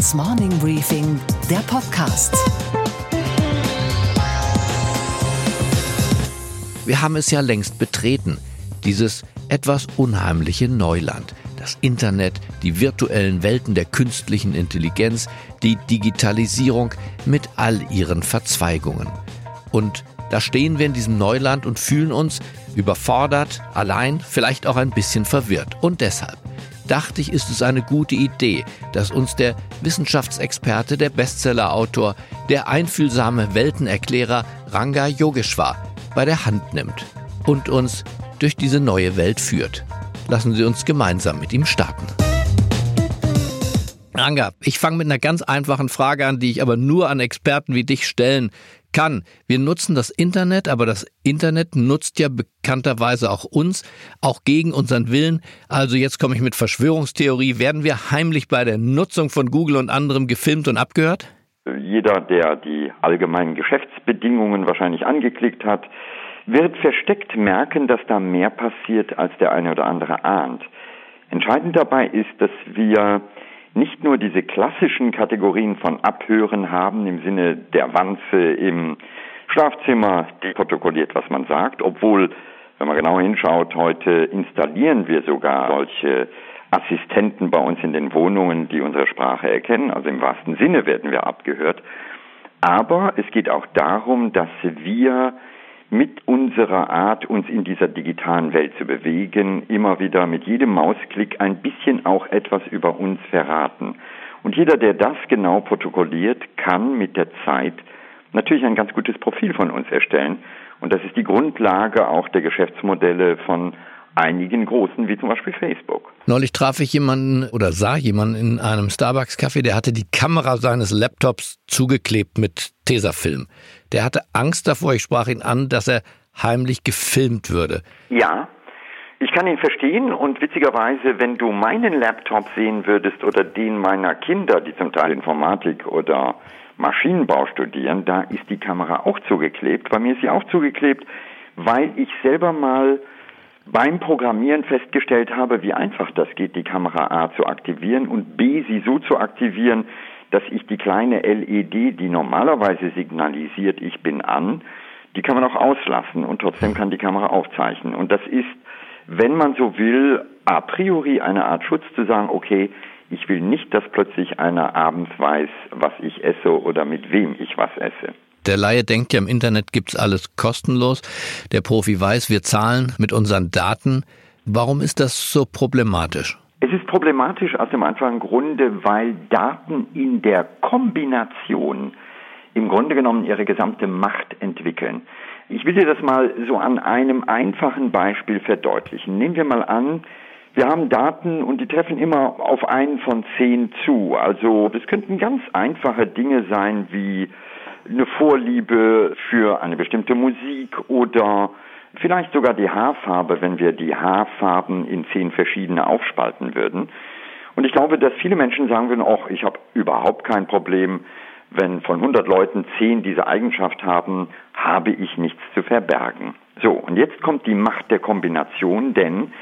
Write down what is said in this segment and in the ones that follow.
Handelsblatts Morning Briefing, der Podcast. Wir haben es ja längst betreten, dieses etwas unheimliche Neuland. Das Internet, die virtuellen Welten der künstlichen Intelligenz, die Digitalisierung mit all ihren Verzweigungen. Und da stehen wir in diesem Neuland und fühlen uns überfordert, allein, vielleicht auch ein bisschen verwirrt. Und deshalb dachte ich, ist es eine gute Idee, dass uns der Wissenschaftsexperte, der Bestsellerautor, der einfühlsame Weltenerklärer Ranga Yogeshwar bei der Hand nimmt und uns durch diese neue Welt führt. Lassen Sie uns gemeinsam mit ihm starten. Ranga, ich fange mit einer ganz einfachen Frage an, die ich aber nur an Experten wie dich stellen kann. Wir nutzen das Internet, aber das Internet nutzt ja bekannterweise auch uns, auch gegen unseren Willen. Also jetzt komme ich mit Verschwörungstheorie. Werden wir heimlich bei der Nutzung von Google und anderem gefilmt und abgehört? Jeder, der die allgemeinen Geschäftsbedingungen wahrscheinlich angeklickt hat, wird versteckt merken, dass da mehr passiert, als der eine oder andere ahnt. Entscheidend dabei ist, dass wir nicht nur diese klassischen Kategorien von Abhören haben im Sinne der Wanze im Schlafzimmer, die protokolliert, was man sagt, obwohl, wenn man genau hinschaut, heute installieren wir sogar solche Assistenten bei uns in den Wohnungen, die unsere Sprache erkennen, also im wahrsten Sinne werden wir abgehört. Aber es geht auch darum, dass wir mit unserer Art, uns in dieser digitalen Welt zu bewegen, immer wieder mit jedem Mausklick ein bisschen auch etwas über uns verraten. Und jeder, der das genau protokolliert, kann mit der Zeit natürlich ein ganz gutes Profil von uns erstellen. Und das ist die Grundlage auch der Geschäftsmodelle von einigen großen, wie zum Beispiel Facebook. Neulich traf ich jemanden oder sah jemanden in einem Starbucks-Café, der hatte die Kamera seines Laptops zugeklebt mit Tesafilm. Der hatte Angst davor, ich sprach ihn an, dass er heimlich gefilmt würde. Ja, ich kann ihn verstehen und witzigerweise, wenn du meinen Laptop sehen würdest oder den meiner Kinder, die zum Teil Informatik oder Maschinenbau studieren, da ist die Kamera auch zugeklebt. Bei mir ist sie auch zugeklebt, weil ich selber mal beim Programmieren festgestellt habe, wie einfach das geht, die Kamera A zu aktivieren und B sie so zu aktivieren, dass ich die kleine LED, die normalerweise signalisiert, ich bin an, die kann man auch auslassen und trotzdem kann die Kamera aufzeichnen. Und das ist, wenn man so will, a priori eine Art Schutz zu sagen, okay, ich will nicht, dass plötzlich einer abends weiß, was ich esse oder mit wem ich was esse. Der Laie denkt ja, im Internet gibt's alles kostenlos. Der Profi weiß, wir zahlen mit unseren Daten. Warum ist das so problematisch? Es ist problematisch aus dem einfachen Grunde, weil Daten in der Kombination im Grunde genommen ihre gesamte Macht entwickeln. Ich will dir das mal so an einem einfachen Beispiel verdeutlichen. Nehmen wir mal an, wir haben Daten und die treffen immer auf einen von zehn zu. Also das könnten ganz einfache Dinge sein wie eine Vorliebe für eine bestimmte Musik oder vielleicht sogar die Haarfarbe, wenn wir die Haarfarben in zehn verschiedene aufspalten würden. Und ich glaube, dass viele Menschen sagen würden, ach, ich habe überhaupt kein Problem, wenn von 100 Leuten zehn diese Eigenschaft haben, habe ich nichts zu verbergen. So, und jetzt kommt die Macht der Kombination, denn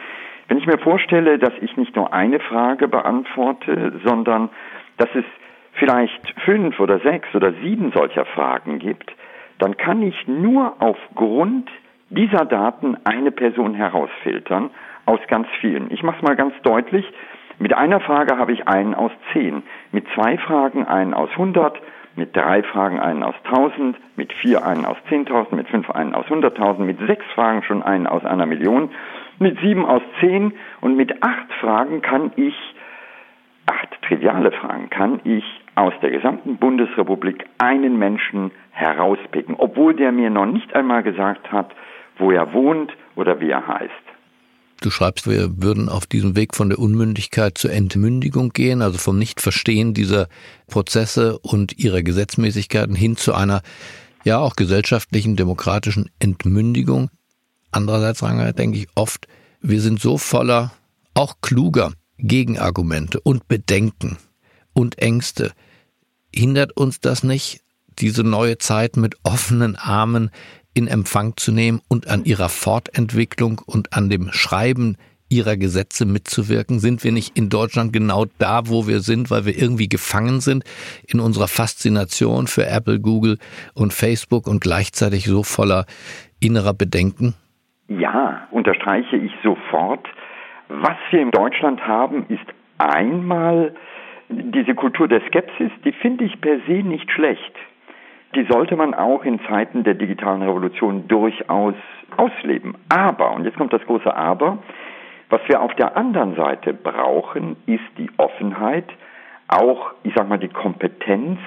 wenn ich mir vorstelle, dass ich nicht nur eine Frage beantworte, sondern dass es vielleicht fünf oder sechs oder sieben solcher Fragen gibt, dann kann ich nur aufgrund dieser Daten eine Person herausfiltern aus ganz vielen. Ich mache es mal ganz deutlich. Mit einer Frage habe ich einen aus zehn, mit zwei Fragen einen aus hundert, mit drei Fragen einen aus tausend, mit vier einen aus zehntausend, mit fünf einen aus hunderttausend, mit sechs Fragen schon einen aus einer Million, mit sieben aus zehn und mit acht Fragen kann ich, acht triviale Fragen, kann ich aus der gesamten Bundesrepublik einen Menschen herauspicken, obwohl der mir noch nicht einmal gesagt hat, wo er wohnt oder wie er heißt. Du schreibst, wir würden auf diesem Weg von der Unmündigkeit zur Entmündigung gehen, also vom Nichtverstehen dieser Prozesse und ihrer Gesetzmäßigkeiten hin zu einer ja auch gesellschaftlichen, demokratischen Entmündigung. Andererseits, Ranger, denke ich oft, wir sind so voller, auch kluger Gegenargumente und Bedenken und Ängste, hindert uns das nicht, diese neue Zeit mit offenen Armen in Empfang zu nehmen und an ihrer Fortentwicklung und an dem Schreiben ihrer Gesetze mitzuwirken? Sind wir nicht in Deutschland genau da, wo wir sind, weil wir irgendwie gefangen sind in unserer Faszination für Apple, Google und Facebook und gleichzeitig so voller innerer Bedenken? Ja, unterstreiche ich sofort. Was wir in Deutschland haben, ist einmal diese Kultur der Skepsis, die finde ich per se nicht schlecht. Die sollte man auch in Zeiten der digitalen Revolution durchaus ausleben. Aber, und jetzt kommt das große Aber, was wir auf der anderen Seite brauchen, ist die Offenheit, auch, ich sag mal, die Kompetenz,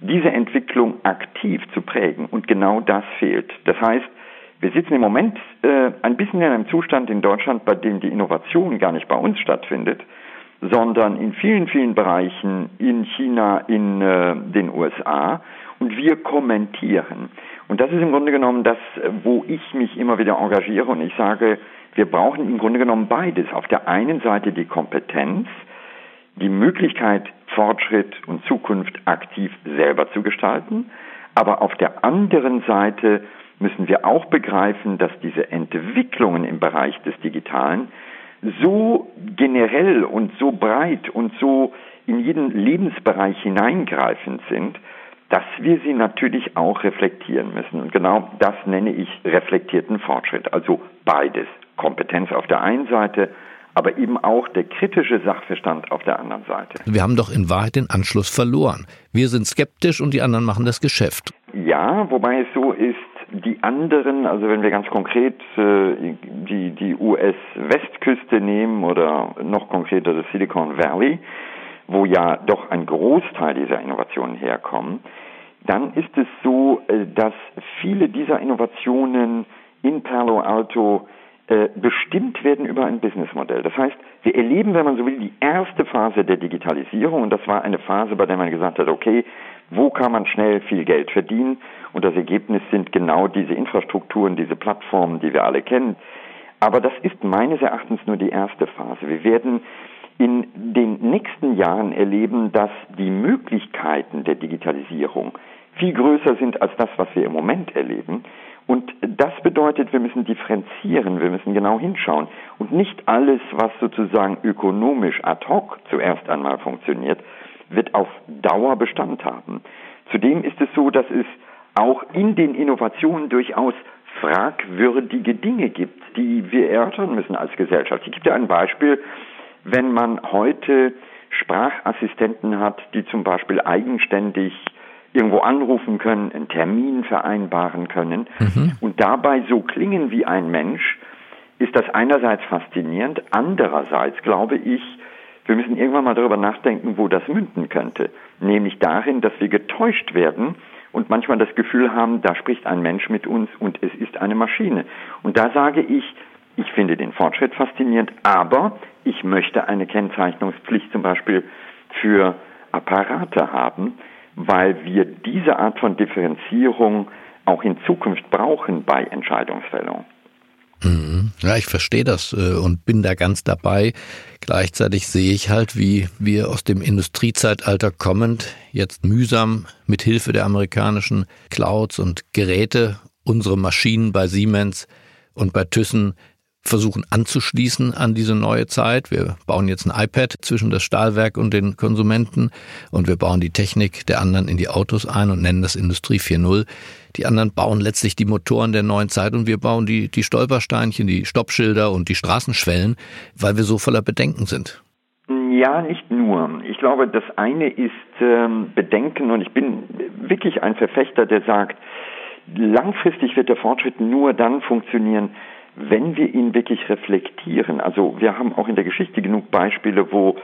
diese Entwicklung aktiv zu prägen. Und genau das fehlt. Das heißt, wir sitzen im Moment äh, ein bisschen in einem Zustand in Deutschland, bei dem die Innovation gar nicht bei uns stattfindet, sondern in vielen, vielen Bereichen in China, in äh, den USA. Und wir kommentieren. Und das ist im Grunde genommen das, wo ich mich immer wieder engagiere und ich sage, wir brauchen im Grunde genommen beides. Auf der einen Seite die Kompetenz, die Möglichkeit, Fortschritt und Zukunft aktiv selber zu gestalten, aber auf der anderen Seite müssen wir auch begreifen, dass diese Entwicklungen im Bereich des Digitalen so generell und so breit und so in jeden Lebensbereich hineingreifend sind, dass wir sie natürlich auch reflektieren müssen. Und genau das nenne ich reflektierten Fortschritt. Also beides. Kompetenz auf der einen Seite, aber eben auch der kritische Sachverstand auf der anderen Seite. Wir haben doch in Wahrheit den Anschluss verloren. Wir sind skeptisch und die anderen machen das Geschäft. Ja, wobei es so ist, die anderen, also wenn wir ganz konkret äh, die, die US-Westküste nehmen oder noch konkreter das Silicon Valley, wo ja doch ein Großteil dieser Innovationen herkommen, dann ist es so, äh, dass viele dieser Innovationen in Palo Alto äh, bestimmt werden über ein Businessmodell. Das heißt, wir erleben, wenn man so will, die erste Phase der Digitalisierung und das war eine Phase, bei der man gesagt hat, okay, wo kann man schnell viel Geld verdienen? Und das Ergebnis sind genau diese Infrastrukturen, diese Plattformen, die wir alle kennen. Aber das ist meines Erachtens nur die erste Phase. Wir werden in den nächsten Jahren erleben, dass die Möglichkeiten der Digitalisierung viel größer sind als das, was wir im Moment erleben. Und das bedeutet, wir müssen differenzieren, wir müssen genau hinschauen. Und nicht alles, was sozusagen ökonomisch ad hoc zuerst einmal funktioniert, wird auf Dauer Bestand haben. Zudem ist es so, dass es auch in den Innovationen durchaus fragwürdige Dinge gibt, die wir erörtern müssen als Gesellschaft. Ich gebe dir ein Beispiel. Wenn man heute Sprachassistenten hat, die zum Beispiel eigenständig irgendwo anrufen können, einen Termin vereinbaren können mhm. und dabei so klingen wie ein Mensch, ist das einerseits faszinierend, andererseits glaube ich, wir müssen irgendwann mal darüber nachdenken, wo das münden könnte, nämlich darin, dass wir getäuscht werden und manchmal das Gefühl haben, da spricht ein Mensch mit uns und es ist eine Maschine. Und da sage ich, ich finde den Fortschritt faszinierend, aber ich möchte eine Kennzeichnungspflicht zum Beispiel für Apparate haben, weil wir diese Art von Differenzierung auch in Zukunft brauchen bei Entscheidungsfällung. Mhm. Ja, ich verstehe das äh, und bin da ganz dabei. Gleichzeitig sehe ich halt, wie wir aus dem Industriezeitalter kommend jetzt mühsam mit Hilfe der amerikanischen Clouds und Geräte unsere Maschinen bei Siemens und bei Thyssen versuchen anzuschließen an diese neue Zeit. Wir bauen jetzt ein iPad zwischen das Stahlwerk und den Konsumenten und wir bauen die Technik der anderen in die Autos ein und nennen das Industrie 4.0. Die anderen bauen letztlich die Motoren der neuen Zeit und wir bauen die, die Stolpersteinchen, die Stoppschilder und die Straßenschwellen, weil wir so voller Bedenken sind. Ja, nicht nur. Ich glaube, das eine ist ähm, Bedenken und ich bin wirklich ein Verfechter, der sagt, langfristig wird der Fortschritt nur dann funktionieren, wenn wir ihn wirklich reflektieren, also wir haben auch in der Geschichte genug Beispiele, wo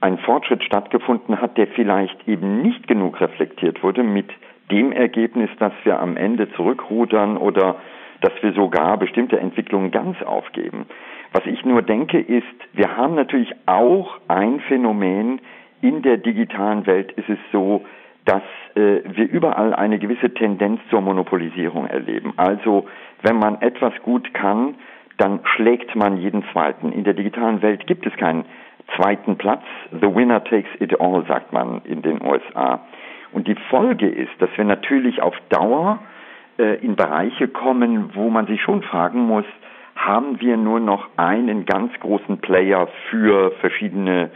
ein Fortschritt stattgefunden hat, der vielleicht eben nicht genug reflektiert wurde, mit dem Ergebnis, dass wir am Ende zurückrudern oder dass wir sogar bestimmte Entwicklungen ganz aufgeben. Was ich nur denke, ist, wir haben natürlich auch ein Phänomen in der digitalen Welt, ist es so, dass äh, wir überall eine gewisse Tendenz zur Monopolisierung erleben. Also wenn man etwas gut kann, dann schlägt man jeden zweiten. In der digitalen Welt gibt es keinen zweiten Platz. The winner takes it all, sagt man in den USA. Und die Folge ist, dass wir natürlich auf Dauer äh, in Bereiche kommen, wo man sich schon fragen muss, haben wir nur noch einen ganz großen Player für verschiedene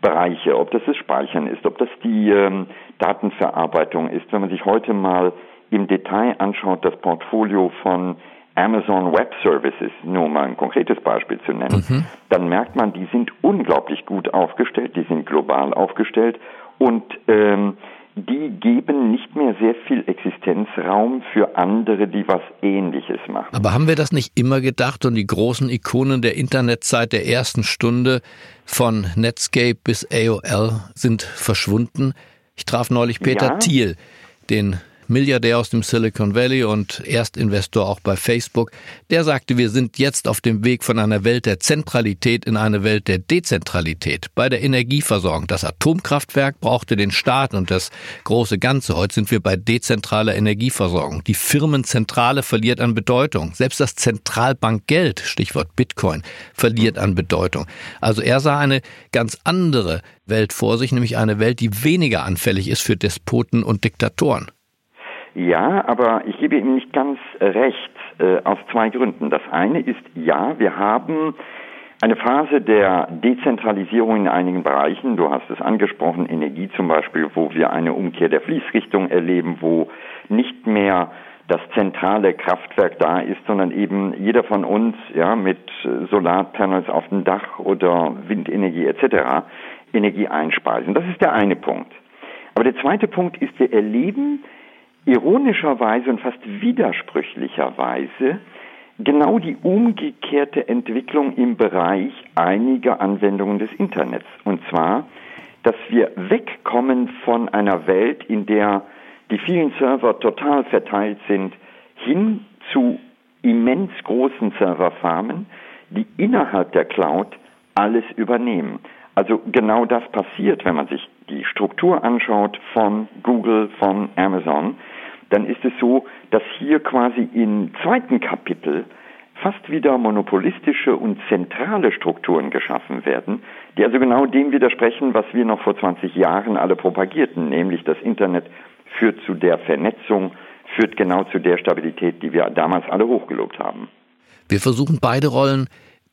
Bereiche, ob das das Speichern ist, ob das die ähm, Datenverarbeitung ist. Wenn man sich heute mal im Detail anschaut, das Portfolio von Amazon Web Services, nur mal ein konkretes Beispiel zu nennen, mhm. dann merkt man, die sind unglaublich gut aufgestellt, die sind global aufgestellt und ähm, die geben nicht mehr sehr viel Existenzraum für andere, die was Ähnliches machen. Aber haben wir das nicht immer gedacht und die großen Ikonen der Internetzeit der ersten Stunde von Netscape bis AOL sind verschwunden? Ich traf neulich Peter ja. Thiel, den Milliardär aus dem Silicon Valley und Erstinvestor auch bei Facebook, der sagte, wir sind jetzt auf dem Weg von einer Welt der Zentralität in eine Welt der Dezentralität. Bei der Energieversorgung. Das Atomkraftwerk brauchte den Staat und das große Ganze. Heute sind wir bei dezentraler Energieversorgung. Die Firmenzentrale verliert an Bedeutung. Selbst das Zentralbankgeld, Stichwort Bitcoin, verliert an Bedeutung. Also er sah eine ganz andere Welt vor sich, nämlich eine Welt, die weniger anfällig ist für Despoten und Diktatoren. Ja, aber ich gebe ihm nicht ganz recht, äh, aus zwei Gründen. Das eine ist, ja, wir haben eine Phase der Dezentralisierung in einigen Bereichen, du hast es angesprochen, Energie zum Beispiel, wo wir eine Umkehr der Fließrichtung erleben, wo nicht mehr das zentrale Kraftwerk da ist, sondern eben jeder von uns ja mit Solarpanels auf dem Dach oder Windenergie etc. Energie einspeisen. Das ist der eine Punkt. Aber der zweite Punkt ist, wir erleben ironischerweise und fast widersprüchlicherweise genau die umgekehrte Entwicklung im Bereich einiger Anwendungen des Internets. Und zwar, dass wir wegkommen von einer Welt, in der die vielen Server total verteilt sind, hin zu immens großen Serverfarmen, die innerhalb der Cloud alles übernehmen. Also genau das passiert, wenn man sich die Struktur anschaut von Google, von Amazon dann ist es so, dass hier quasi im zweiten Kapitel fast wieder monopolistische und zentrale Strukturen geschaffen werden, die also genau dem widersprechen, was wir noch vor 20 Jahren alle propagierten, nämlich das Internet führt zu der Vernetzung, führt genau zu der Stabilität, die wir damals alle hochgelobt haben. Wir versuchen beide Rollen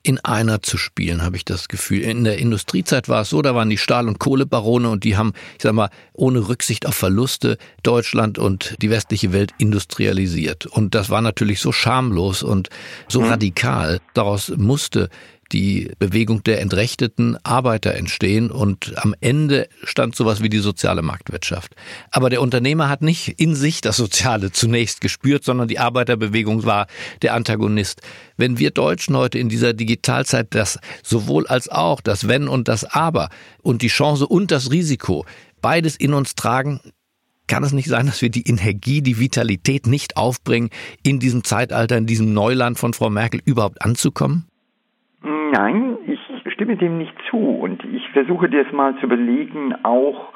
in einer zu spielen, habe ich das Gefühl. In der Industriezeit war es so, da waren die Stahl- und Kohlebarone und die haben, ich sag mal, ohne Rücksicht auf Verluste Deutschland und die westliche Welt industrialisiert. Und das war natürlich so schamlos und so mhm. radikal. Daraus musste die Bewegung der entrechteten Arbeiter entstehen und am Ende stand sowas wie die soziale Marktwirtschaft. Aber der Unternehmer hat nicht in sich das Soziale zunächst gespürt, sondern die Arbeiterbewegung war der Antagonist. Wenn wir Deutschen heute in dieser Digitalzeit das sowohl als auch, das Wenn und das Aber und die Chance und das Risiko beides in uns tragen, kann es nicht sein, dass wir die Energie, die Vitalität nicht aufbringen, in diesem Zeitalter, in diesem Neuland von Frau Merkel überhaupt anzukommen? Nein, ich stimme dem nicht zu und ich versuche dir es mal zu belegen, auch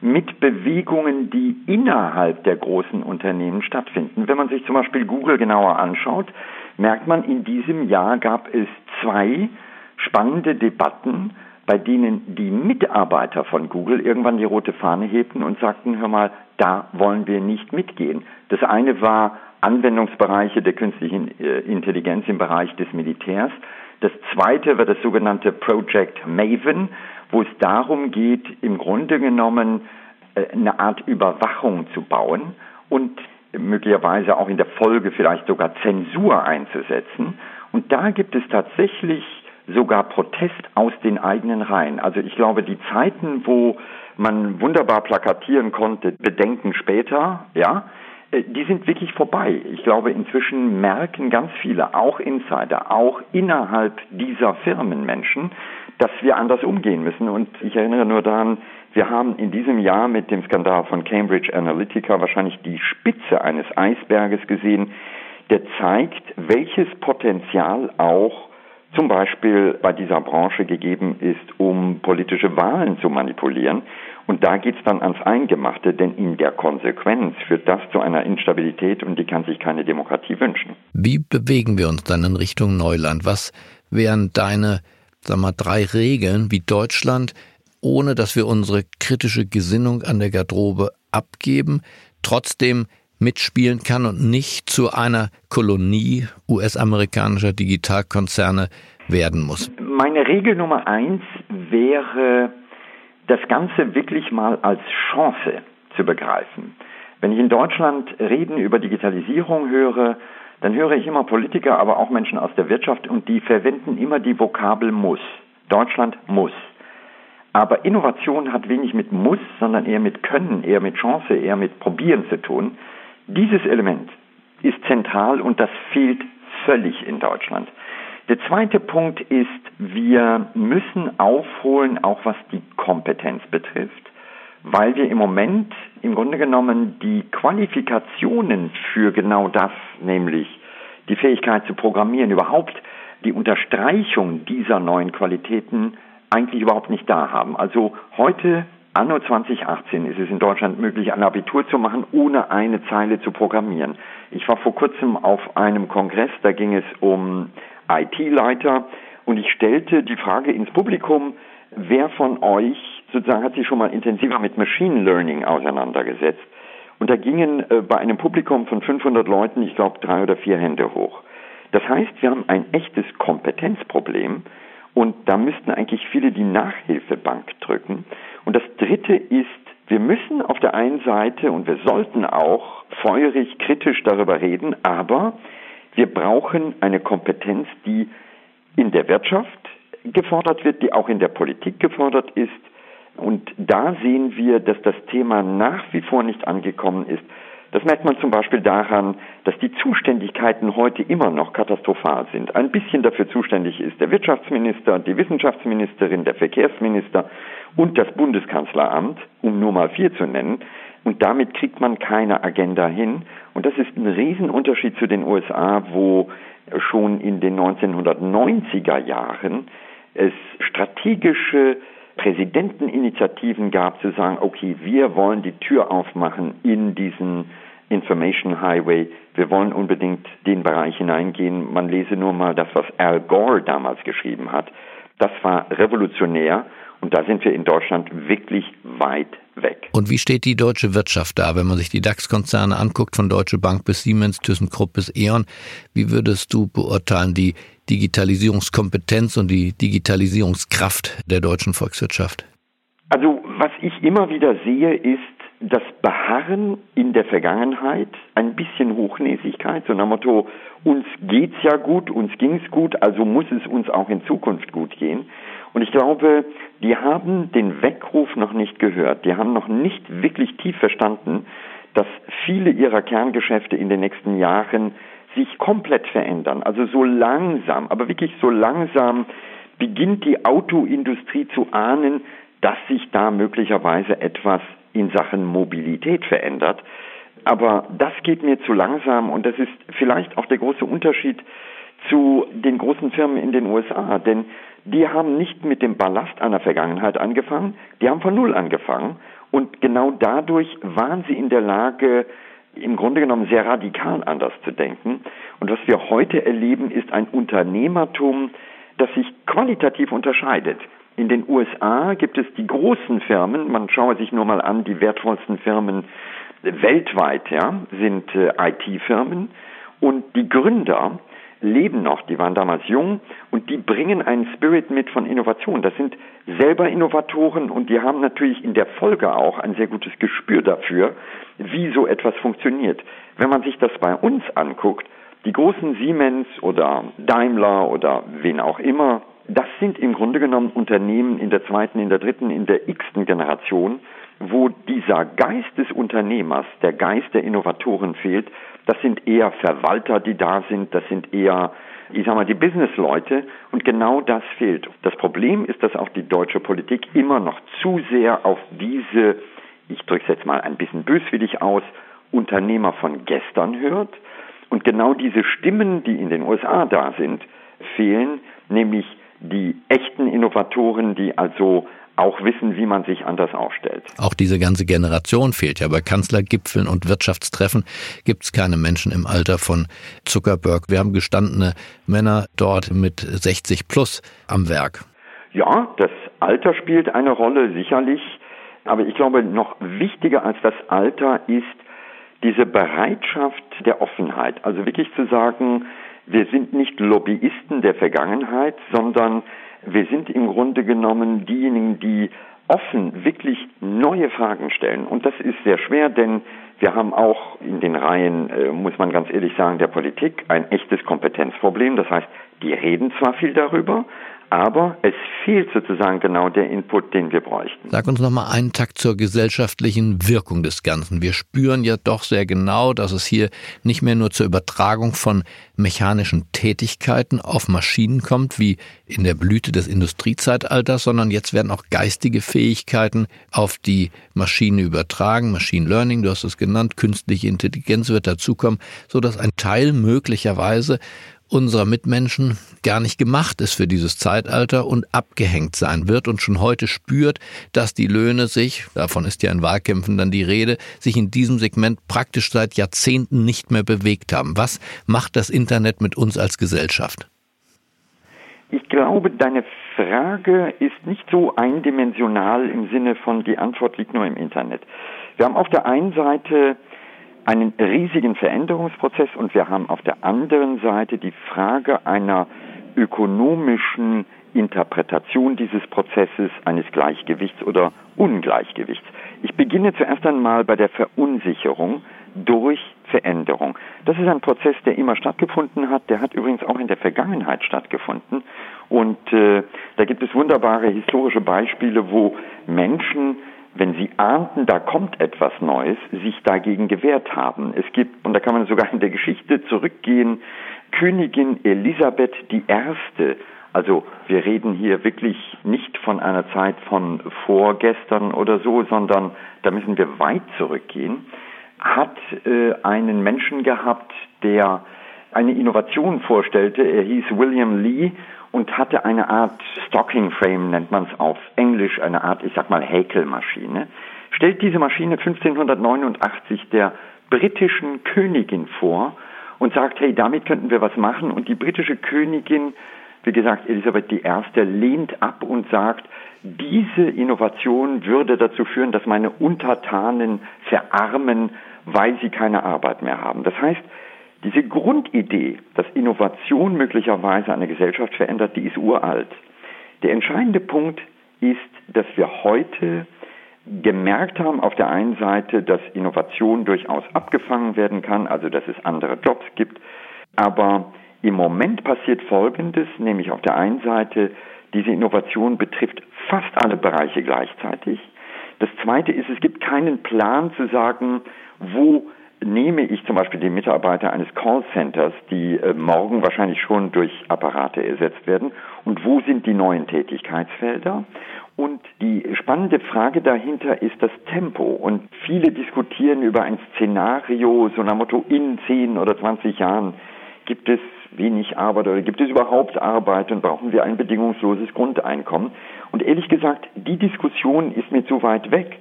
mit Bewegungen, die innerhalb der großen Unternehmen stattfinden. Wenn man sich zum Beispiel Google genauer anschaut, merkt man, in diesem Jahr gab es zwei spannende Debatten, bei denen die Mitarbeiter von Google irgendwann die rote Fahne hebten und sagten, hör mal, da wollen wir nicht mitgehen. Das eine war Anwendungsbereiche der künstlichen äh, Intelligenz im Bereich des Militärs. Das zweite war das sogenannte Project Maven, wo es darum geht, im Grunde genommen äh, eine Art Überwachung zu bauen und möglicherweise auch in der Folge vielleicht sogar Zensur einzusetzen. Und da gibt es tatsächlich sogar Protest aus den eigenen Reihen. Also ich glaube, die Zeiten, wo man wunderbar plakatieren konnte, Bedenken später, ja, die sind wirklich vorbei. Ich glaube, inzwischen merken ganz viele, auch Insider, auch innerhalb dieser Firmenmenschen, dass wir anders umgehen müssen. Und ich erinnere nur daran, wir haben in diesem Jahr mit dem Skandal von Cambridge Analytica wahrscheinlich die Spitze eines Eisberges gesehen, der zeigt, welches Potenzial auch zum Beispiel bei dieser Branche gegeben ist, um politische Wahlen zu manipulieren. Und da geht's dann ans Eingemachte, denn in der Konsequenz führt das zu einer Instabilität und die kann sich keine Demokratie wünschen. Wie bewegen wir uns dann in Richtung Neuland? Was wären deine, sag mal, drei Regeln, wie Deutschland, ohne dass wir unsere kritische Gesinnung an der Garderobe abgeben, trotzdem mitspielen kann und nicht zu einer Kolonie US-amerikanischer Digitalkonzerne werden muss? Meine Regel Nummer eins wäre, das Ganze wirklich mal als Chance zu begreifen. Wenn ich in Deutschland Reden über Digitalisierung höre, dann höre ich immer Politiker, aber auch Menschen aus der Wirtschaft und die verwenden immer die Vokabel muss. Deutschland muss. Aber Innovation hat wenig mit muss, sondern eher mit können, eher mit Chance, eher mit probieren zu tun. Dieses Element ist zentral und das fehlt völlig in Deutschland. Der zweite Punkt ist, wir müssen aufholen, auch was die Kompetenz betrifft, weil wir im Moment im Grunde genommen die Qualifikationen für genau das, nämlich die Fähigkeit zu programmieren, überhaupt die Unterstreichung dieser neuen Qualitäten eigentlich überhaupt nicht da haben. Also heute, anno 2018, ist es in Deutschland möglich, ein Abitur zu machen, ohne eine Zeile zu programmieren. Ich war vor kurzem auf einem Kongress, da ging es um IT-Leiter und ich stellte die Frage ins Publikum, wer von euch sozusagen hat sich schon mal intensiver mit Machine Learning auseinandergesetzt? Und da gingen äh, bei einem Publikum von 500 Leuten, ich glaube, drei oder vier Hände hoch. Das heißt, wir haben ein echtes Kompetenzproblem und da müssten eigentlich viele die Nachhilfebank drücken. Und das Dritte ist, wir müssen auf der einen Seite und wir sollten auch feurig kritisch darüber reden, aber wir brauchen eine Kompetenz, die in der Wirtschaft gefordert wird, die auch in der Politik gefordert ist. Und da sehen wir, dass das Thema nach wie vor nicht angekommen ist. Das merkt man zum Beispiel daran, dass die Zuständigkeiten heute immer noch katastrophal sind. Ein bisschen dafür zuständig ist der Wirtschaftsminister, die Wissenschaftsministerin, der Verkehrsminister und das Bundeskanzleramt, um nur mal vier zu nennen. Und damit kriegt man keine Agenda hin. Und das ist ein Riesenunterschied zu den USA, wo schon in den 1990er Jahren es strategische Präsidenteninitiativen gab, zu sagen, okay, wir wollen die Tür aufmachen in diesen Information Highway. Wir wollen unbedingt den Bereich hineingehen. Man lese nur mal das, was Al Gore damals geschrieben hat. Das war revolutionär und da sind wir in Deutschland wirklich weit weg. Und wie steht die deutsche Wirtschaft da, wenn man sich die DAX-Konzerne anguckt, von Deutsche Bank bis Siemens, ThyssenKrupp bis E.ON? Wie würdest du beurteilen die Digitalisierungskompetenz und die Digitalisierungskraft der deutschen Volkswirtschaft? Also was ich immer wieder sehe, ist das Beharren in der Vergangenheit, ein bisschen Hochnäsigkeit, so nach Motto, uns geht's ja gut, uns ging's gut, also muss es uns auch in Zukunft gut gehen. Und ich glaube, die haben den Weckruf noch nicht gehört. Die haben noch nicht wirklich tief verstanden, dass viele ihrer Kerngeschäfte in den nächsten Jahren sich komplett verändern. Also so langsam, aber wirklich so langsam beginnt die Autoindustrie zu ahnen, dass sich da möglicherweise etwas in Sachen Mobilität verändert. Aber das geht mir zu langsam und das ist vielleicht auch der große Unterschied zu den großen Firmen in den USA. Denn die haben nicht mit dem Ballast einer Vergangenheit angefangen, die haben von Null angefangen und genau dadurch waren sie in der Lage, im Grunde genommen sehr radikal anders zu denken. Und was wir heute erleben, ist ein Unternehmertum, das sich qualitativ unterscheidet. In den USA gibt es die großen Firmen, man schaue sich nur mal an, die wertvollsten Firmen weltweit ja, sind äh, IT-Firmen und die Gründer leben noch, die waren damals jung und die bringen einen Spirit mit von Innovation. Das sind selber Innovatoren und die haben natürlich in der Folge auch ein sehr gutes Gespür dafür, wie so etwas funktioniert. Wenn man sich das bei uns anguckt, die großen Siemens oder Daimler oder wen auch immer, das sind im Grunde genommen Unternehmen in der zweiten, in der dritten, in der x-ten Generation, wo dieser Geist des Unternehmers, der Geist der Innovatoren fehlt, das sind eher Verwalter, die da sind, das sind eher, ich sag mal, die Businessleute und genau das fehlt. Das Problem ist, dass auch die deutsche Politik immer noch zu sehr auf diese, ich drücke es jetzt mal ein bisschen böswillig aus, Unternehmer von gestern hört und genau diese Stimmen, die in den USA da sind, fehlen, nämlich die echten Innovatoren, die also auch wissen, wie man sich anders aufstellt. Auch diese ganze Generation fehlt ja. Bei Kanzlergipfeln und Wirtschaftstreffen gibt es keine Menschen im Alter von Zuckerberg. Wir haben gestandene Männer dort mit 60 plus am Werk. Ja, das Alter spielt eine Rolle, sicherlich. Aber ich glaube, noch wichtiger als das Alter ist diese Bereitschaft der Offenheit, also wirklich zu sagen, wir sind nicht Lobbyisten der Vergangenheit, sondern wir sind im Grunde genommen diejenigen, die offen wirklich neue Fragen stellen. Und das ist sehr schwer, denn wir haben auch in den Reihen, äh, muss man ganz ehrlich sagen, der Politik ein echtes Kompetenzproblem. Das heißt, die reden zwar viel darüber, aber es fehlt sozusagen genau der Input, den wir bräuchten. Sag uns noch mal einen Takt zur gesellschaftlichen Wirkung des Ganzen. Wir spüren ja doch sehr genau, dass es hier nicht mehr nur zur Übertragung von mechanischen Tätigkeiten auf Maschinen kommt, wie in der Blüte des Industriezeitalters, sondern jetzt werden auch geistige Fähigkeiten auf die Maschine übertragen. Machine Learning, du hast es genannt, künstliche Intelligenz wird dazukommen, so dass ein Teil möglicherweise unserer Mitmenschen gar nicht gemacht ist für dieses Zeitalter und abgehängt sein wird und schon heute spürt, dass die Löhne sich, davon ist ja in Wahlkämpfen dann die Rede, sich in diesem Segment praktisch seit Jahrzehnten nicht mehr bewegt haben. Was macht das Internet mit uns als Gesellschaft? Ich glaube, deine Frage ist nicht so eindimensional im Sinne von die Antwort liegt nur im Internet. Wir haben auf der einen Seite einen riesigen Veränderungsprozess und wir haben auf der anderen Seite die Frage einer ökonomischen Interpretation dieses Prozesses eines Gleichgewichts oder Ungleichgewichts. Ich beginne zuerst einmal bei der Verunsicherung durch Veränderung. Das ist ein Prozess, der immer stattgefunden hat. Der hat übrigens auch in der Vergangenheit stattgefunden. Und äh, da gibt es wunderbare historische Beispiele, wo Menschen wenn sie ahnten, da kommt etwas Neues, sich dagegen gewehrt haben. Es gibt, und da kann man sogar in der Geschichte zurückgehen, Königin Elisabeth I., also wir reden hier wirklich nicht von einer Zeit von vorgestern oder so, sondern da müssen wir weit zurückgehen, hat äh, einen Menschen gehabt, der eine Innovation vorstellte. Er hieß William Lee und hatte eine Art Stocking Frame, nennt man es auf Englisch, eine Art, ich sag mal, Häkelmaschine. Stellt diese Maschine 1589 der britischen Königin vor und sagt, hey, damit könnten wir was machen. Und die britische Königin, wie gesagt, Elisabeth I., lehnt ab und sagt, diese Innovation würde dazu führen, dass meine Untertanen verarmen, weil sie keine Arbeit mehr haben. Das heißt, diese Grundidee, dass Innovation möglicherweise eine Gesellschaft verändert, die ist uralt. Der entscheidende Punkt ist, dass wir heute gemerkt haben, auf der einen Seite, dass Innovation durchaus abgefangen werden kann, also dass es andere Jobs gibt, aber im Moment passiert Folgendes, nämlich auf der einen Seite, diese Innovation betrifft fast alle Bereiche gleichzeitig. Das Zweite ist, es gibt keinen Plan zu sagen, wo nehme ich zum Beispiel die Mitarbeiter eines Callcenters, die äh, morgen wahrscheinlich schon durch Apparate ersetzt werden, und wo sind die neuen Tätigkeitsfelder? Und die spannende Frage dahinter ist das Tempo. Und viele diskutieren über ein Szenario, so nach Motto, in 10 oder 20 Jahren gibt es wenig Arbeit oder gibt es überhaupt Arbeit und brauchen wir ein bedingungsloses Grundeinkommen? Und ehrlich gesagt, die Diskussion ist mir zu weit weg,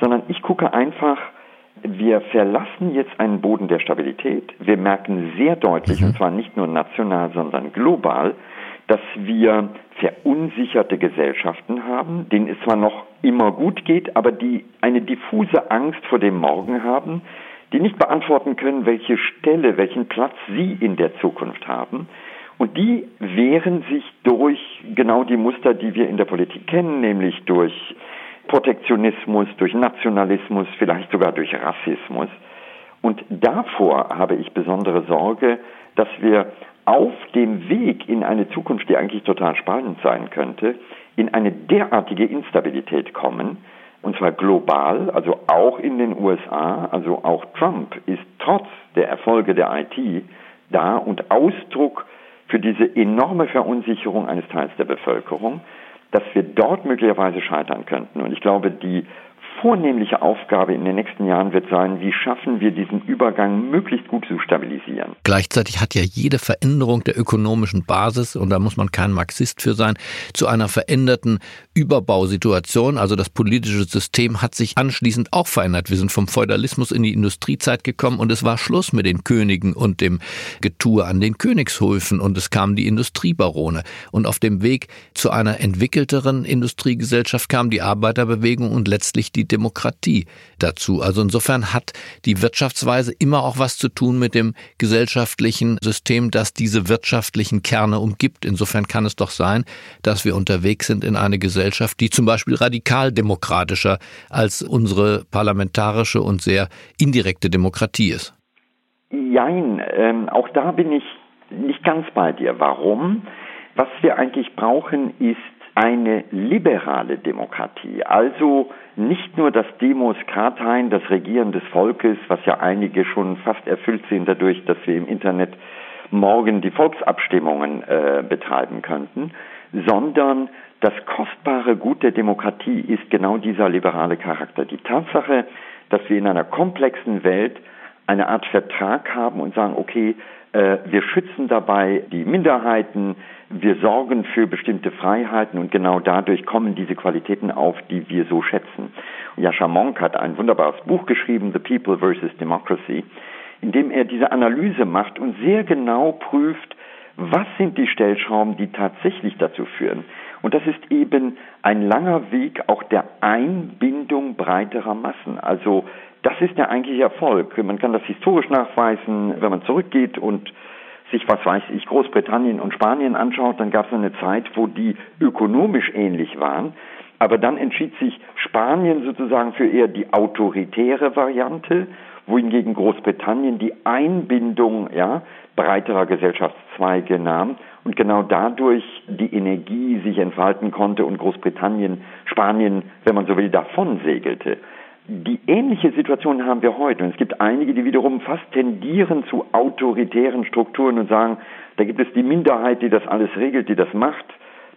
sondern ich gucke einfach, wir verlassen jetzt einen Boden der Stabilität. Wir merken sehr deutlich, mhm. und zwar nicht nur national, sondern global, dass wir verunsicherte Gesellschaften haben, denen es zwar noch immer gut geht, aber die eine diffuse Angst vor dem Morgen haben, die nicht beantworten können, welche Stelle, welchen Platz sie in der Zukunft haben. Und die wehren sich durch genau die Muster, die wir in der Politik kennen, nämlich durch Protektionismus, durch Nationalismus, vielleicht sogar durch Rassismus. Und davor habe ich besondere Sorge, dass wir auf dem Weg in eine Zukunft, die eigentlich total spannend sein könnte, in eine derartige Instabilität kommen, und zwar global, also auch in den USA, also auch Trump ist trotz der Erfolge der IT da und Ausdruck für diese enorme Verunsicherung eines Teils der Bevölkerung dass wir dort möglicherweise scheitern könnten. Und ich glaube, die vornehmliche Aufgabe in den nächsten Jahren wird sein, wie schaffen wir diesen Übergang möglichst gut zu stabilisieren. Gleichzeitig hat ja jede Veränderung der ökonomischen Basis, und da muss man kein Marxist für sein, zu einer veränderten Überbausituation. Also das politische System hat sich anschließend auch verändert. Wir sind vom Feudalismus in die Industriezeit gekommen und es war Schluss mit den Königen und dem Getue an den Königshöfen und es kamen die Industriebarone. Und auf dem Weg zu einer entwickelteren Industriegesellschaft kam die Arbeiterbewegung und letztlich die Demokratie dazu. Also insofern hat die Wirtschaftsweise immer auch was zu tun mit dem gesellschaftlichen System, das diese wirtschaftlichen Kerne umgibt. Insofern kann es doch sein, dass wir unterwegs sind in eine Gesellschaft, die zum Beispiel radikal demokratischer als unsere parlamentarische und sehr indirekte Demokratie ist. Jein, ähm, auch da bin ich nicht ganz bei dir. Warum? Was wir eigentlich brauchen, ist eine liberale Demokratie. Also nicht nur das Demos Kratein, das Regieren des Volkes, was ja einige schon fast erfüllt sind dadurch, dass wir im Internet morgen die Volksabstimmungen äh, betreiben könnten, sondern das kostbare Gut der Demokratie ist genau dieser liberale Charakter. Die Tatsache, dass wir in einer komplexen Welt eine Art Vertrag haben und sagen, okay, wir schützen dabei die Minderheiten, wir sorgen für bestimmte Freiheiten und genau dadurch kommen diese Qualitäten auf, die wir so schätzen. Jascha Monk hat ein wunderbares Buch geschrieben, The People versus Democracy, in dem er diese Analyse macht und sehr genau prüft, was sind die Stellschrauben, die tatsächlich dazu führen. Und das ist eben ein langer Weg auch der Einbindung breiterer Massen. Also das ist der eigentliche Erfolg. Man kann das historisch nachweisen, wenn man zurückgeht und sich, was weiß ich, Großbritannien und Spanien anschaut, dann gab es eine Zeit, wo die ökonomisch ähnlich waren. Aber dann entschied sich Spanien sozusagen für eher die autoritäre Variante, wohingegen Großbritannien die Einbindung ja, breiterer Gesellschaftszweige nahm und genau dadurch die Energie sich entfalten konnte und Großbritannien, Spanien, wenn man so will, davon segelte. Die ähnliche Situation haben wir heute. Und es gibt einige, die wiederum fast tendieren zu autoritären Strukturen und sagen, da gibt es die Minderheit, die das alles regelt, die das macht,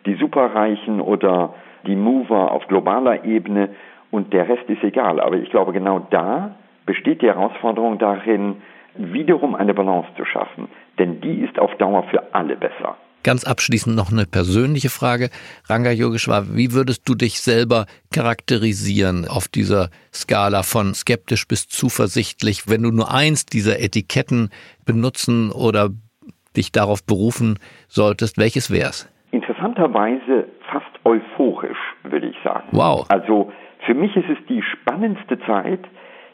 die Superreichen oder die Mover auf globaler Ebene und der Rest ist egal. Aber ich glaube, genau da besteht die Herausforderung darin, wiederum eine Balance zu schaffen. Denn die ist auf Dauer für alle besser. Ganz abschließend noch eine persönliche Frage. Ranga Yogeshwar, wie würdest du dich selber charakterisieren auf dieser Skala von skeptisch bis zuversichtlich, wenn du nur eins dieser Etiketten benutzen oder dich darauf berufen solltest? Welches wär's? Interessanterweise fast euphorisch, würde ich sagen. Wow. Also für mich ist es die spannendste Zeit.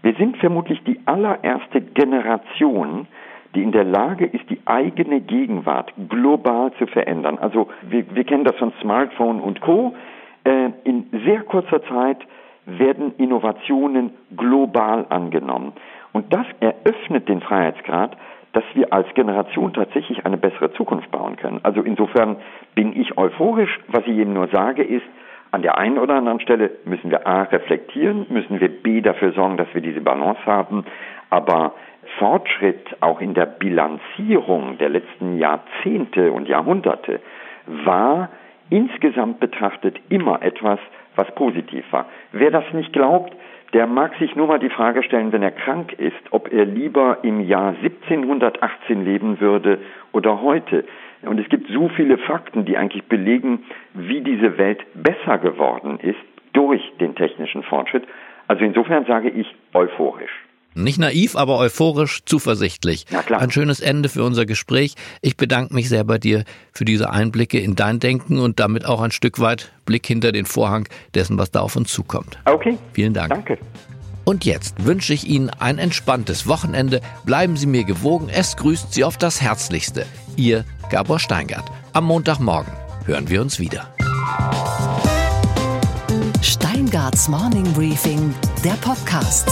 Wir sind vermutlich die allererste Generation, die in der Lage ist, die eigene Gegenwart global zu verändern. Also wir, wir kennen das von Smartphone und Co. Äh, in sehr kurzer Zeit werden Innovationen global angenommen. Und das eröffnet den Freiheitsgrad, dass wir als Generation tatsächlich eine bessere Zukunft bauen können. Also insofern bin ich euphorisch. Was ich eben nur sage ist, an der einen oder anderen Stelle müssen wir A reflektieren, müssen wir B dafür sorgen, dass wir diese Balance haben. Aber Fortschritt auch in der Bilanzierung der letzten Jahrzehnte und Jahrhunderte war insgesamt betrachtet immer etwas, was positiv war. Wer das nicht glaubt, der mag sich nur mal die Frage stellen, wenn er krank ist, ob er lieber im Jahr 1718 leben würde oder heute. Und es gibt so viele Fakten, die eigentlich belegen, wie diese Welt besser geworden ist durch den technischen Fortschritt. Also insofern sage ich euphorisch. Nicht naiv, aber euphorisch, zuversichtlich. Na klar. Ein schönes Ende für unser Gespräch. Ich bedanke mich sehr bei dir für diese Einblicke in dein Denken und damit auch ein Stück weit Blick hinter den Vorhang dessen, was da auf uns zukommt. Okay. Vielen Dank. Danke. Und jetzt wünsche ich Ihnen ein entspanntes Wochenende. Bleiben Sie mir gewogen. Es grüßt Sie auf das Herzlichste. Ihr Gabor Steingart. Am Montagmorgen hören wir uns wieder. Steingarts Morning Briefing, der Podcast.